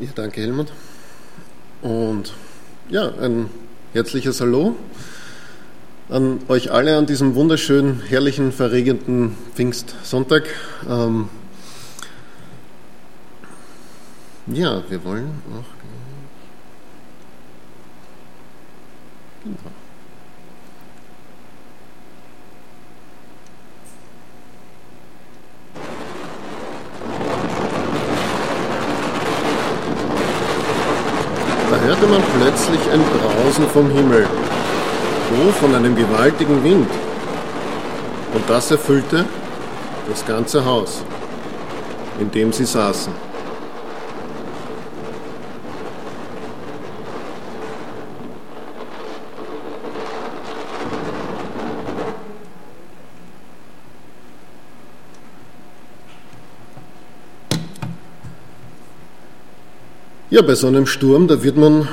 Ja, danke Helmut. Und ja, ein herzliches Hallo an euch alle an diesem wunderschönen, herrlichen, verregenden Pfingstsonntag. Ähm, ja, wir wollen auch. Genau. hörte man plötzlich ein Brausen vom Himmel, so von einem gewaltigen Wind. Und das erfüllte das ganze Haus, in dem sie saßen. Ja, bei so einem Sturm, da wird man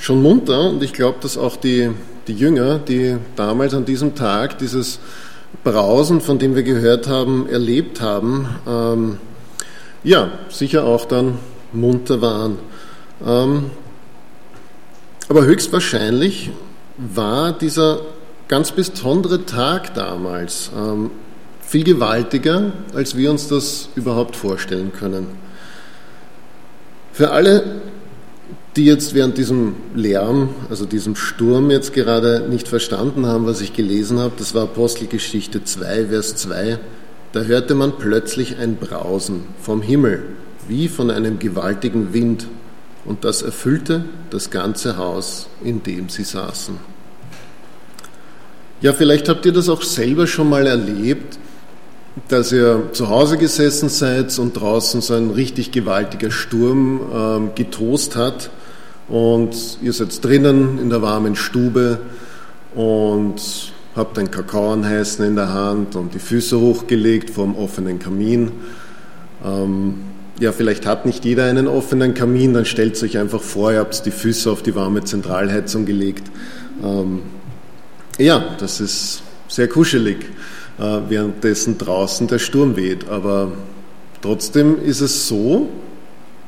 schon munter und ich glaube, dass auch die, die Jünger, die damals an diesem Tag dieses Brausen, von dem wir gehört haben, erlebt haben, ähm, ja, sicher auch dann munter waren. Ähm, aber höchstwahrscheinlich war dieser ganz besondere Tag damals ähm, viel gewaltiger, als wir uns das überhaupt vorstellen können. Für alle, die jetzt während diesem Lärm, also diesem Sturm jetzt gerade nicht verstanden haben, was ich gelesen habe, das war Apostelgeschichte 2, Vers 2, da hörte man plötzlich ein Brausen vom Himmel, wie von einem gewaltigen Wind, und das erfüllte das ganze Haus, in dem sie saßen. Ja, vielleicht habt ihr das auch selber schon mal erlebt, dass ihr zu Hause gesessen seid und draußen so ein richtig gewaltiger Sturm ähm, getost hat und ihr seid drinnen in der warmen Stube und habt einen Kakao anheißen in der Hand und die Füße hochgelegt vor dem offenen Kamin. Ähm, ja, vielleicht hat nicht jeder einen offenen Kamin, dann stellt euch einfach vor, ihr habt die Füße auf die warme Zentralheizung gelegt. Ähm, ja, das ist sehr kuschelig. Äh, währenddessen draußen der Sturm weht. Aber trotzdem ist es so,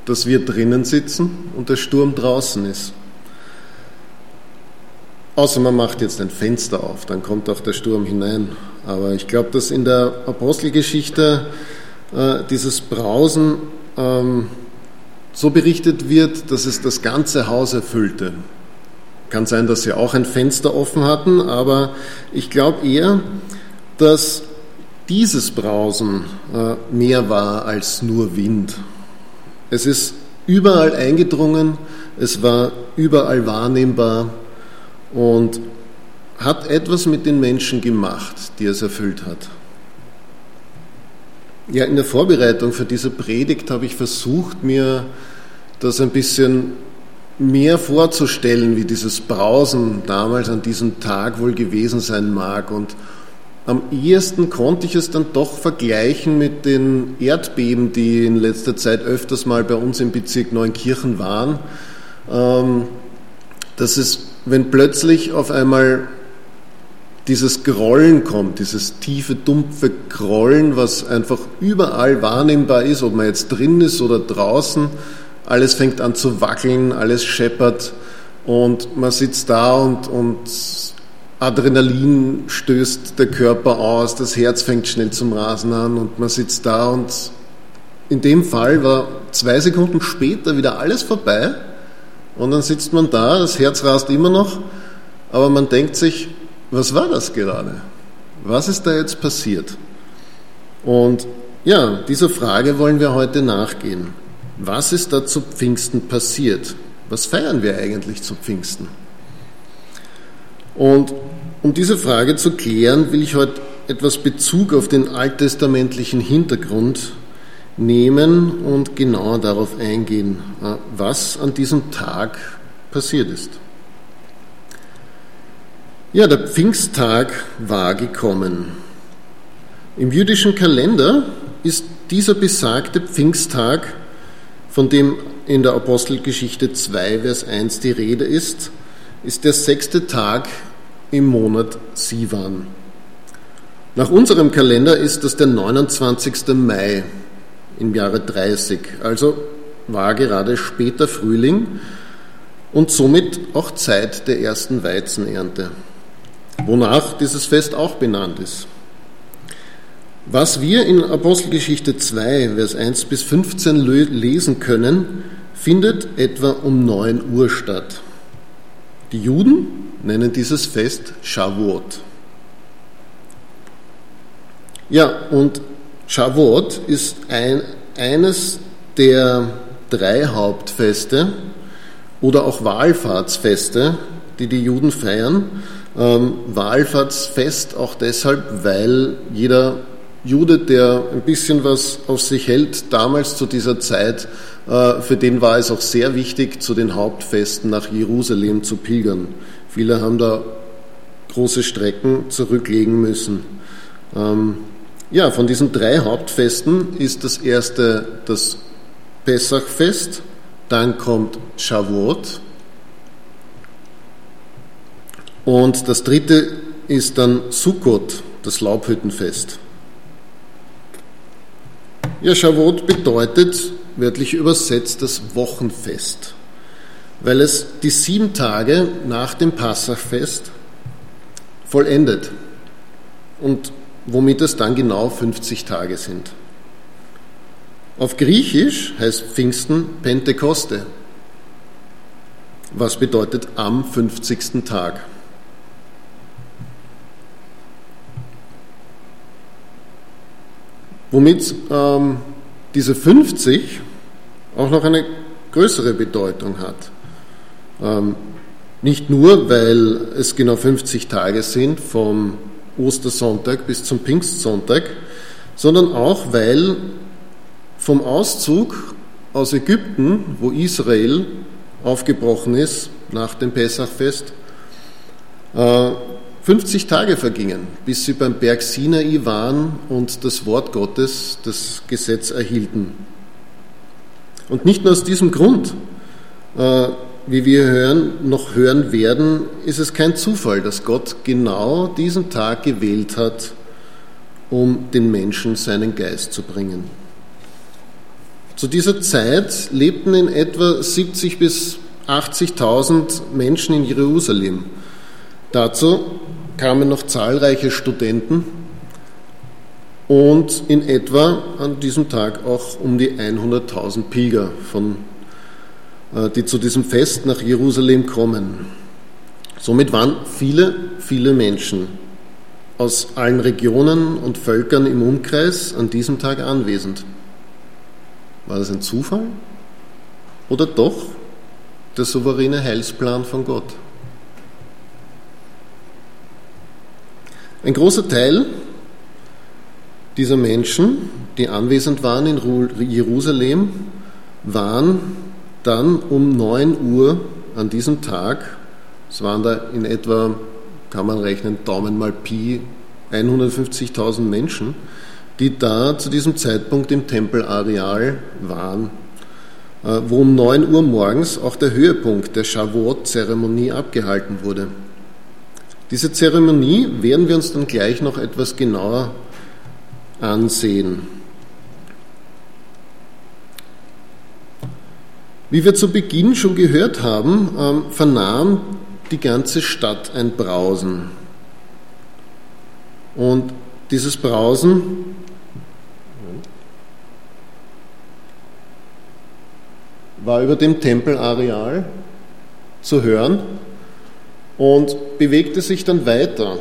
dass wir drinnen sitzen und der Sturm draußen ist. Außer man macht jetzt ein Fenster auf, dann kommt auch der Sturm hinein. Aber ich glaube, dass in der Apostelgeschichte äh, dieses Brausen ähm, so berichtet wird, dass es das ganze Haus erfüllte. Kann sein, dass sie auch ein Fenster offen hatten, aber ich glaube eher, dass dieses Brausen äh, mehr war als nur Wind. Es ist überall eingedrungen, es war überall wahrnehmbar und hat etwas mit den Menschen gemacht, die es erfüllt hat. Ja, in der Vorbereitung für diese Predigt habe ich versucht, mir das ein bisschen mehr vorzustellen, wie dieses Brausen damals an diesem Tag wohl gewesen sein mag und am ehesten konnte ich es dann doch vergleichen mit den Erdbeben, die in letzter Zeit öfters mal bei uns im Bezirk Neunkirchen waren. Ähm, dass es, wenn plötzlich auf einmal dieses Grollen kommt, dieses tiefe, dumpfe Grollen, was einfach überall wahrnehmbar ist, ob man jetzt drin ist oder draußen, alles fängt an zu wackeln, alles scheppert und man sitzt da und, und Adrenalin stößt der Körper aus, das Herz fängt schnell zum Rasen an und man sitzt da und in dem Fall war zwei Sekunden später wieder alles vorbei und dann sitzt man da, das Herz rast immer noch, aber man denkt sich, was war das gerade? Was ist da jetzt passiert? Und ja, dieser Frage wollen wir heute nachgehen. Was ist da zu Pfingsten passiert? Was feiern wir eigentlich zu Pfingsten? Und um diese Frage zu klären, will ich heute etwas Bezug auf den alttestamentlichen Hintergrund nehmen und genauer darauf eingehen, äh, was an diesem Tag passiert ist. Ja, der Pfingsttag war gekommen. Im jüdischen Kalender ist dieser besagte Pfingsttag, von dem in der Apostelgeschichte 2, Vers 1 die Rede ist, ist der sechste Tag im Monat Sivan. Nach unserem Kalender ist das der 29. Mai im Jahre 30, also war gerade später Frühling und somit auch Zeit der ersten Weizenernte, wonach dieses Fest auch benannt ist. Was wir in Apostelgeschichte 2, Vers 1 bis 15 lesen können, findet etwa um 9 Uhr statt. Die Juden nennen dieses Fest Shavuot. Ja, und Shavuot ist ein, eines der drei Hauptfeste oder auch Wallfahrtsfeste, die die Juden feiern. Ähm, Wallfahrtsfest auch deshalb, weil jeder Jude, der ein bisschen was auf sich hält, damals zu dieser Zeit, äh, für den war es auch sehr wichtig, zu den Hauptfesten nach Jerusalem zu pilgern. Viele haben da große Strecken zurücklegen müssen. Ähm, ja, von diesen drei Hauptfesten ist das erste das Pessachfest, dann kommt Shavuot und das dritte ist dann Sukkot, das Laubhüttenfest. Ja, Shavuot bedeutet wörtlich übersetzt das Wochenfest, weil es die sieben Tage nach dem Passachfest vollendet und womit es dann genau 50 Tage sind. Auf Griechisch heißt Pfingsten Pentekoste, was bedeutet am 50. Tag. Womit ähm, diese 50 auch noch eine größere Bedeutung hat. Ähm, nicht nur, weil es genau 50 Tage sind, vom Ostersonntag bis zum Pfingstsonntag, sondern auch, weil vom Auszug aus Ägypten, wo Israel aufgebrochen ist nach dem Pessachfest, 50 äh, Tage vergingen, bis sie beim Berg Sinai waren und das Wort Gottes, das Gesetz erhielten. Und nicht nur aus diesem Grund, äh, wie wir hören, noch hören werden, ist es kein Zufall, dass Gott genau diesen Tag gewählt hat, um den Menschen seinen Geist zu bringen. Zu dieser Zeit lebten in etwa 70 bis 80.000 Menschen in Jerusalem. Dazu kamen noch zahlreiche Studenten und in etwa an diesem Tag auch um die 100.000 Pilger, von, die zu diesem Fest nach Jerusalem kommen. Somit waren viele, viele Menschen aus allen Regionen und Völkern im Umkreis an diesem Tag anwesend. War das ein Zufall oder doch der souveräne Heilsplan von Gott? Ein großer Teil dieser Menschen, die anwesend waren in Jerusalem, waren dann um 9 Uhr an diesem Tag, es waren da in etwa, kann man rechnen, Daumen mal Pi, 150.000 Menschen, die da zu diesem Zeitpunkt im Tempelareal waren, äh, wo um 9 Uhr morgens auch der Höhepunkt der Shavuot-Zeremonie abgehalten wurde. Diese Zeremonie werden wir uns dann gleich noch etwas genauer ansehen. Wie wir zu Beginn schon gehört haben, ähm, vernahm die ganze Stadt ein Brausen. Und dieses Brausen war über dem Tempelareal zu hören und bewegte sich dann weiter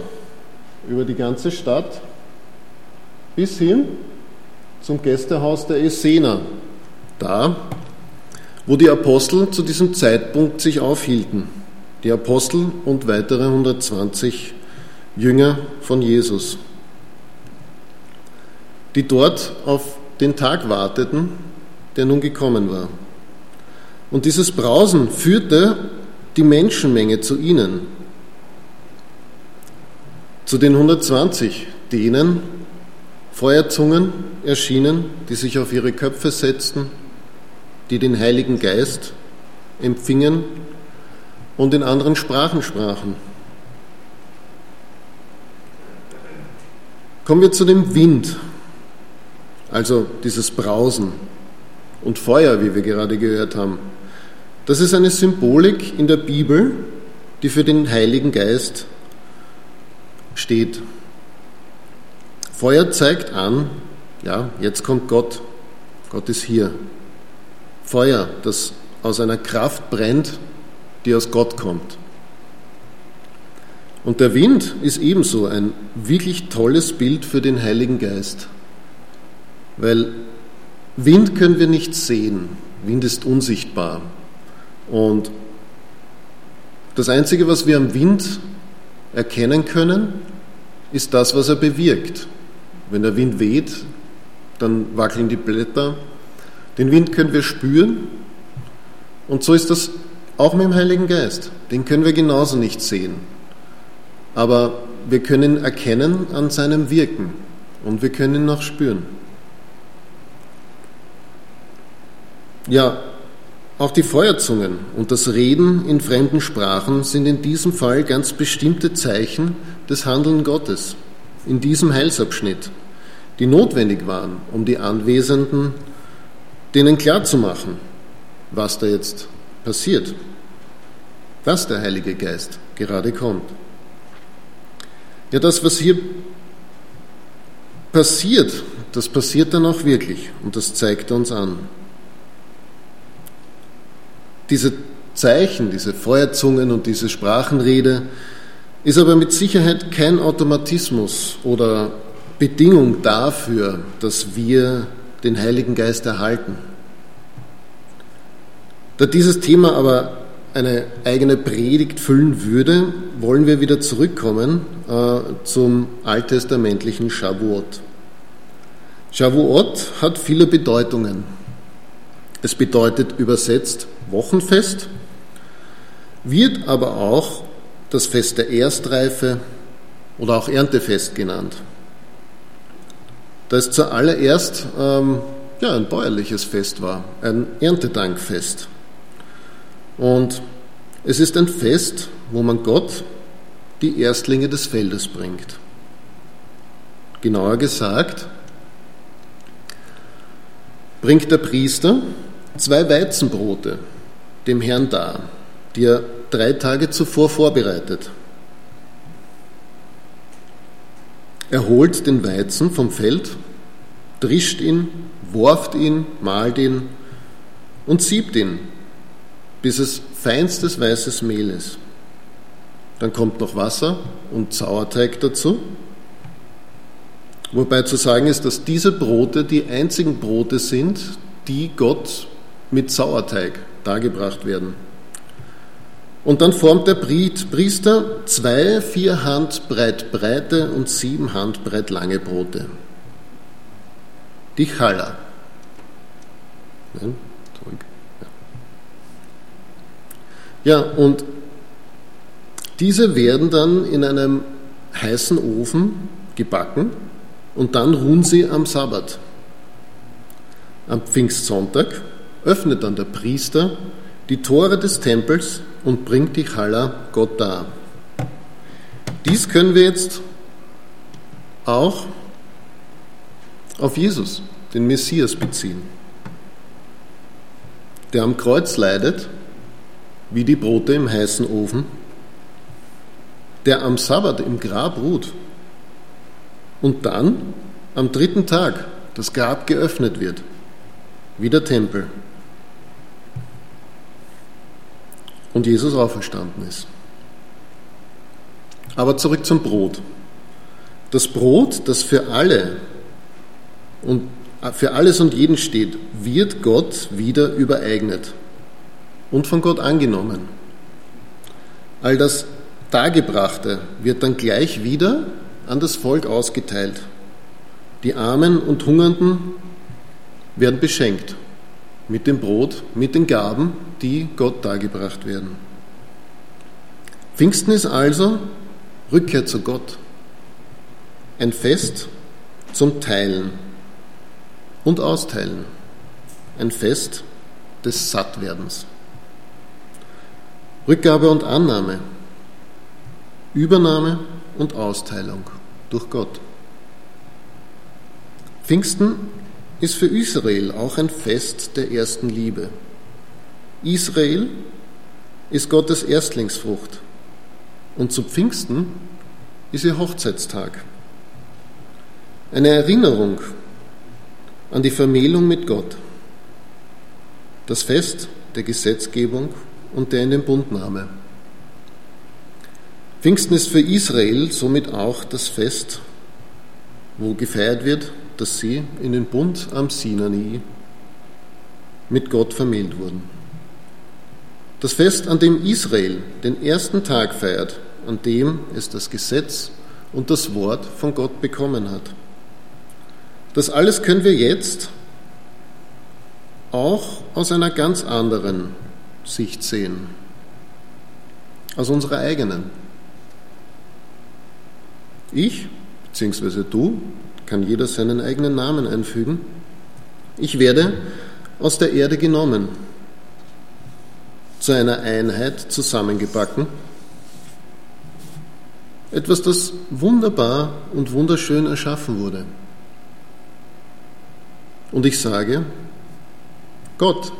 über die ganze Stadt bis hin zum Gästehaus der Essener, da, wo die Apostel zu diesem Zeitpunkt sich aufhielten. Die Apostel und weitere 120 Jünger von Jesus, die dort auf den Tag warteten, der nun gekommen war. Und dieses Brausen führte die Menschenmenge zu ihnen, zu den 120, denen Feuerzungen erschienen, die sich auf ihre Köpfe setzten, die den Heiligen Geist empfingen und in anderen Sprachen sprachen. Kommen wir zu dem Wind, also dieses Brausen. und Feuer, wie wir gerade gehört haben, das ist eine Symbolik in der Bibel, die für den Heiligen Geist steht. Feuer zeigt an, ja, jetzt kommt Gott. Gott ist hier. Feuer, das aus einer Kraft brennt, die aus Gott kommt. Und der Wind ist ebenso ein wirklich tolles Bild für den Heiligen Geist. Weil Wind können wir nicht sehen. Wind ist unsichtbar. Und das Einzige, was wir am Wind erkennen können, ist das, was er bewirkt. Wenn der Wind weht, dann wackeln die Blätter. Den Wind können wir spüren. Und so ist das auch mit dem Heiligen Geist. Den können wir genauso nicht sehen. Aber wir können erkennen an seinem Wirken und wir können ihn noch spüren. Ja, auch die Feuerzungen und das Reden in fremden Sprachen sind in diesem Fall ganz bestimmte Zeichen des Handeln Gottes in diesem Heilsabschnitt, die notwendig waren, um die Anwesenden denen klarzumachen, was da jetzt passiert, dass der Heilige Geist gerade kommt. Ja, das, was hier passiert, das passiert dann auch wirklich und das zeigt er uns an. Diese Zeichen, diese Feuerzungen und diese Sprachenrede ist aber mit Sicherheit kein Automatismus oder Bedingung dafür, dass wir den Heiligen Geist erhalten. Da dieses Thema aber eine eigene Predigt füllen würde, wollen wir wieder zurückkommen äh, zum alttestamentlichen Shavuot. Shavuot hat viele Bedeutungen. Es bedeutet übersetzt Wochenfest, wird aber auch das Fest der Erstreife oder auch Erntefest genannt. Da es zuallererst ähm, ja, ein bäuerliches Fest war, ein Erntedankfest. Und es ist ein Fest, wo man Gott die Erstlinge des Feldes bringt. Genauer gesagt, bringt der Priester zwei Weizenbrote dem Herrn dar, die er drei Tage zuvor vorbereitet. Er holt den Weizen vom Feld, drischt ihn, worft ihn, malt ihn und siebt ihn, bis es feinstes weißes Mehl ist. Dann kommt noch Wasser und Sauerteig dazu. Wobei zu sagen ist, dass diese Brote die einzigen Brote sind, die Gott mit Sauerteig dargebracht werden. Und dann formt der Priester zwei, vier Handbreit breite und sieben Handbreit lange Brote. Die Challah. Ja, und diese werden dann in einem heißen Ofen gebacken und dann ruhen sie am Sabbat. Am Pfingstsonntag öffnet dann der Priester die Tore des Tempels und bringt die Challah Gott dar. Dies können wir jetzt auch auf Jesus, den Messias, beziehen, der am Kreuz leidet, wie die Brote im heißen Ofen, der am Sabbat im Grab ruht und dann am dritten Tag das Grab geöffnet wird, wie der Tempel. Und Jesus auferstanden ist. Aber zurück zum Brot. Das Brot, das für alle und für alles und jeden steht, wird Gott wieder übereignet und von Gott angenommen. All das Dargebrachte wird dann gleich wieder an das Volk ausgeteilt. Die Armen und Hungernden werden beschenkt mit dem Brot, mit den Gaben, die Gott dargebracht werden. Pfingsten ist also Rückkehr zu Gott, ein Fest zum Teilen und Austeilen, ein Fest des Sattwerdens. Rückgabe und Annahme, Übernahme und Austeilung durch Gott. Pfingsten ist für Israel auch ein Fest der ersten Liebe. Israel ist Gottes Erstlingsfrucht und zu Pfingsten ist ihr Hochzeitstag. Eine Erinnerung an die Vermählung mit Gott. Das Fest der Gesetzgebung und der in den Bundnahme. Pfingsten ist für Israel somit auch das Fest, wo gefeiert wird, dass sie in den Bund am Sinai mit Gott vermählt wurden. Das Fest, an dem Israel den ersten Tag feiert, an dem es das Gesetz und das Wort von Gott bekommen hat. Das alles können wir jetzt auch aus einer ganz anderen Sicht sehen, aus unserer eigenen. Ich, beziehungsweise du, kann jeder seinen eigenen Namen einfügen. Ich werde aus der Erde genommen, zu einer Einheit zusammengebacken. Etwas, das wunderbar und wunderschön erschaffen wurde. Und ich sage, Gott,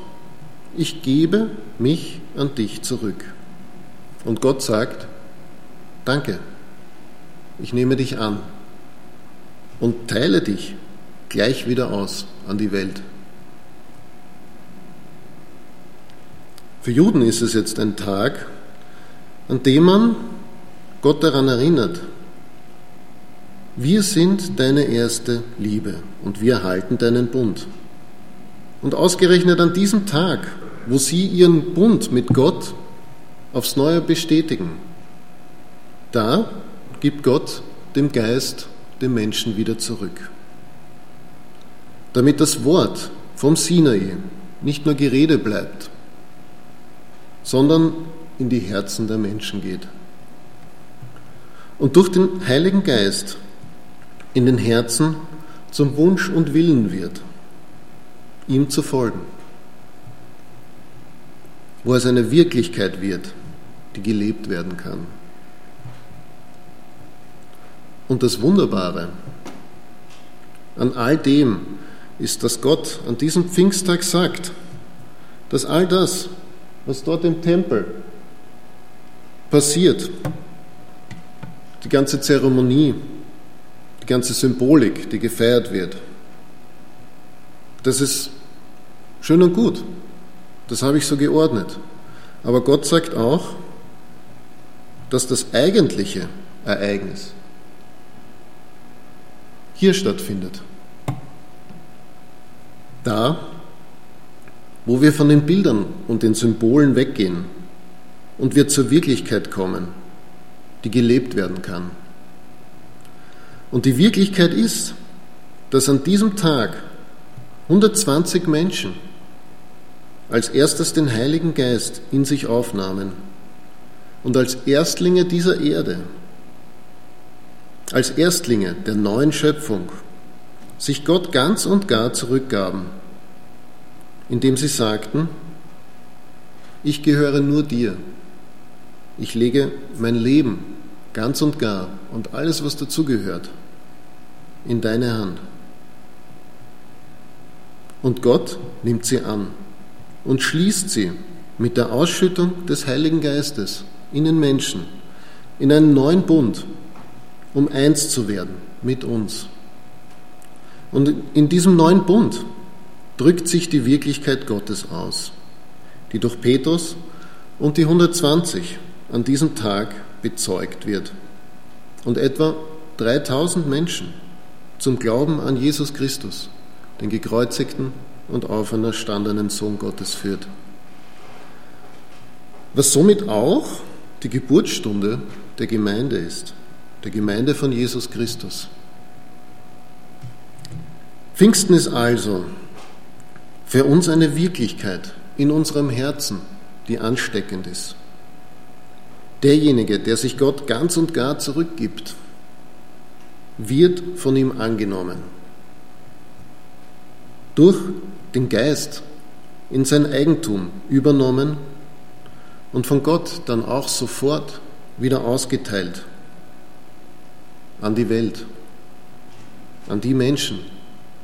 ich gebe mich an dich zurück. Und Gott sagt, danke, ich nehme dich an und teile dich gleich wieder aus an die Welt. Für Juden ist es jetzt ein Tag, an dem man Gott daran erinnert, wir sind deine erste Liebe und wir halten deinen Bund. Und ausgerechnet an diesem Tag, wo sie ihren Bund mit Gott aufs Neue bestätigen, da gibt Gott dem Geist dem Menschen wieder zurück. Damit das Wort vom Sinai nicht nur Gerede bleibt, sondern in die Herzen der Menschen geht. Und durch den Heiligen Geist in den Herzen zum Wunsch und Willen wird, ihm zu folgen. Wo es eine Wirklichkeit wird, die gelebt werden kann. Und das Wunderbare an all dem ist, dass Gott an diesem Pfingsttag sagt, dass all das, was dort im Tempel passiert, die ganze Zeremonie, die ganze Symbolik, die gefeiert wird, das ist schön und gut. Das habe ich so geordnet. Aber Gott sagt auch, dass das eigentliche Ereignis, hier stattfindet. Da, wo wir von den Bildern und den Symbolen weggehen und wir zur Wirklichkeit kommen, die gelebt werden kann. Und die Wirklichkeit ist, dass an diesem Tag 120 Menschen als erstes den Heiligen Geist in sich aufnahmen und als Erstlinge dieser Erde als Erstlinge der neuen Schöpfung sich Gott ganz und gar zurückgaben, indem sie sagten, ich gehöre nur dir, ich lege mein Leben ganz und gar und alles, was dazugehört, in deine Hand. Und Gott nimmt sie an und schließt sie mit der Ausschüttung des Heiligen Geistes in den Menschen, in einen neuen Bund, um eins zu werden mit uns. Und in diesem neuen Bund drückt sich die Wirklichkeit Gottes aus, die durch Petrus und die 120 an diesem Tag bezeugt wird. Und etwa 3000 Menschen zum Glauben an Jesus Christus, den gekreuzigten und auferstandenen Sohn Gottes führt. Was somit auch die Geburtsstunde der Gemeinde ist der Gemeinde von Jesus Christus. Pfingsten ist also für uns eine Wirklichkeit in unserem Herzen, die ansteckend ist. Derjenige, der sich Gott ganz und gar zurückgibt, wird von ihm angenommen. Durch den Geist in sein Eigentum übernommen und von Gott dann auch sofort wieder ausgeteilt an die Welt, an die Menschen,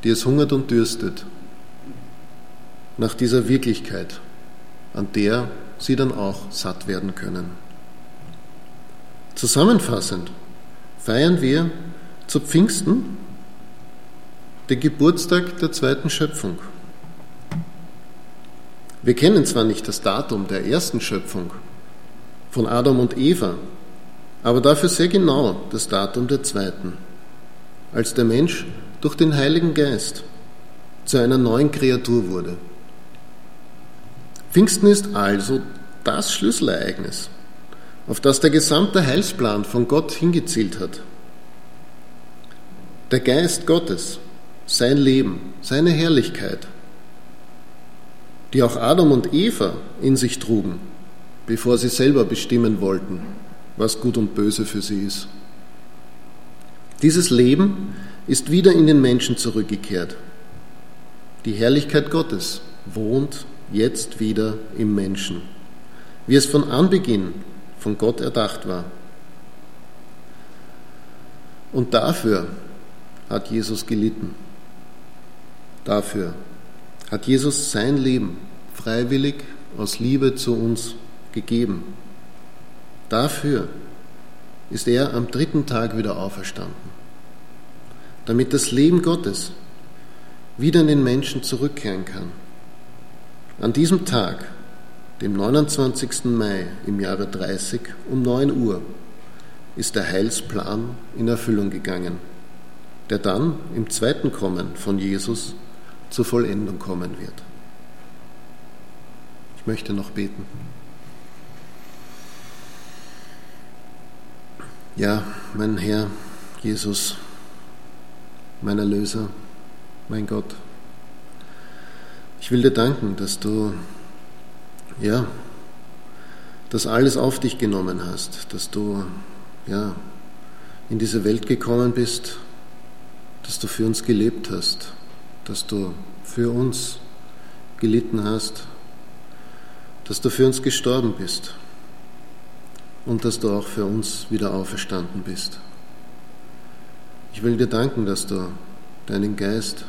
die es hungert und dürstet nach dieser Wirklichkeit, an der sie dann auch satt werden können. Zusammenfassend feiern wir zu Pfingsten den Geburtstag der zweiten Schöpfung. Wir kennen zwar nicht das Datum der ersten Schöpfung von Adam und Eva, aber dafür sehr genau das Datum der zweiten, als der Mensch durch den Heiligen Geist zu einer neuen Kreatur wurde. Pfingsten ist also das Schlüsselereignis, auf das der gesamte Heilsplan von Gott hingezielt hat. Der Geist Gottes, sein Leben, seine Herrlichkeit, die auch Adam und Eva in sich trugen, bevor sie selber bestimmen wollten, was gut und böse für sie ist. Dieses Leben ist wieder in den Menschen zurückgekehrt. Die Herrlichkeit Gottes wohnt jetzt wieder im Menschen, wie es von Anbeginn von Gott erdacht war. Und dafür hat Jesus gelitten. Dafür hat Jesus sein Leben freiwillig aus Liebe zu uns gegeben. Dafür ist er am dritten Tag wieder auferstanden, damit das Leben Gottes wieder in den Menschen zurückkehren kann. An diesem Tag, dem 29. Mai im Jahre 30 um 9 Uhr, ist der Heilsplan in Erfüllung gegangen, der dann im zweiten Kommen von Jesus zur Vollendung kommen wird. Ich möchte noch beten. Ja, mein Herr Jesus, mein Erlöser, mein Gott, ich will dir danken, dass du, ja, das alles auf dich genommen hast, dass du, ja, in diese Welt gekommen bist, dass du für uns gelebt hast, dass du für uns gelitten hast, dass du für uns gestorben bist und dass du auch für uns wieder auferstanden bist. Ich will dir danken, dass du deinen Geist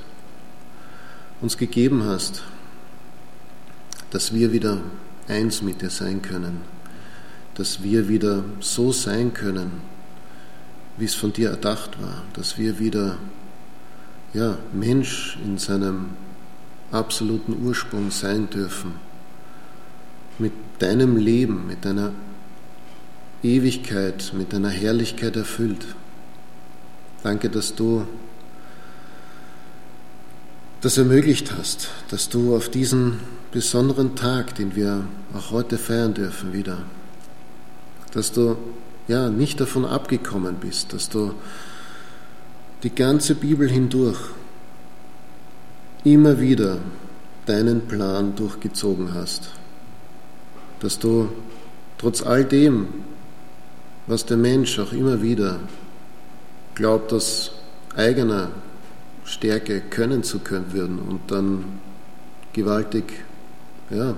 uns gegeben hast, dass wir wieder eins mit dir sein können, dass wir wieder so sein können, wie es von dir erdacht war, dass wir wieder ja, Mensch in seinem absoluten Ursprung sein dürfen, mit deinem Leben, mit deiner Ewigkeit, mit deiner Herrlichkeit erfüllt. Danke, dass du das ermöglicht hast, dass du auf diesen besonderen Tag, den wir auch heute feiern dürfen, wieder, dass du ja nicht davon abgekommen bist, dass du die ganze Bibel hindurch immer wieder deinen Plan durchgezogen hast, dass du trotz all dem, was der Mensch auch immer wieder glaubt, aus eigener Stärke können zu können würden und dann gewaltig, ja,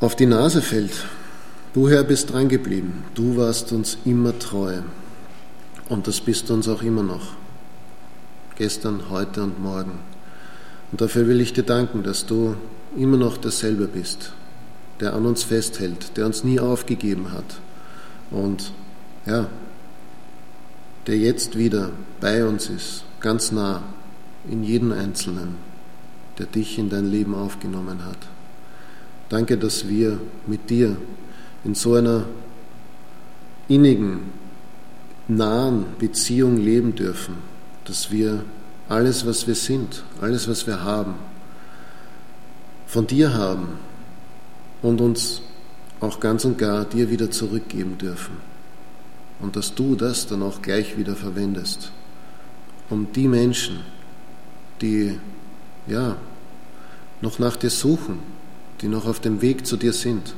auf die Nase fällt. Du Herr bist dran geblieben. Du warst uns immer treu. Und das bist du uns auch immer noch. Gestern, heute und morgen. Und dafür will ich dir danken, dass du immer noch derselbe bist, der an uns festhält, der uns nie aufgegeben hat. Und ja, der jetzt wieder bei uns ist, ganz nah, in jeden Einzelnen, der dich in dein Leben aufgenommen hat. Danke, dass wir mit dir in so einer innigen, nahen Beziehung leben dürfen, dass wir alles, was wir sind, alles, was wir haben, von dir haben und uns auch ganz und gar dir wieder zurückgeben dürfen und dass du das dann auch gleich wieder verwendest, um die Menschen, die ja noch nach dir suchen, die noch auf dem Weg zu dir sind,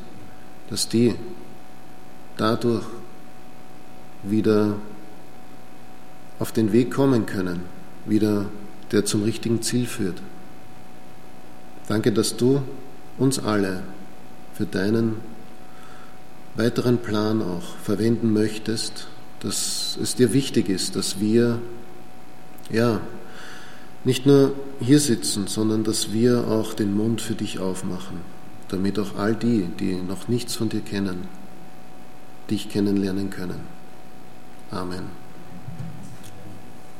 dass die dadurch wieder auf den Weg kommen können, wieder der zum richtigen Ziel führt. Danke, dass du uns alle für deinen weiteren Plan auch verwenden möchtest, dass es dir wichtig ist, dass wir Ja, nicht nur hier sitzen, sondern dass wir auch den Mund für dich aufmachen, damit auch all die, die noch nichts von dir kennen, dich kennenlernen können. Amen.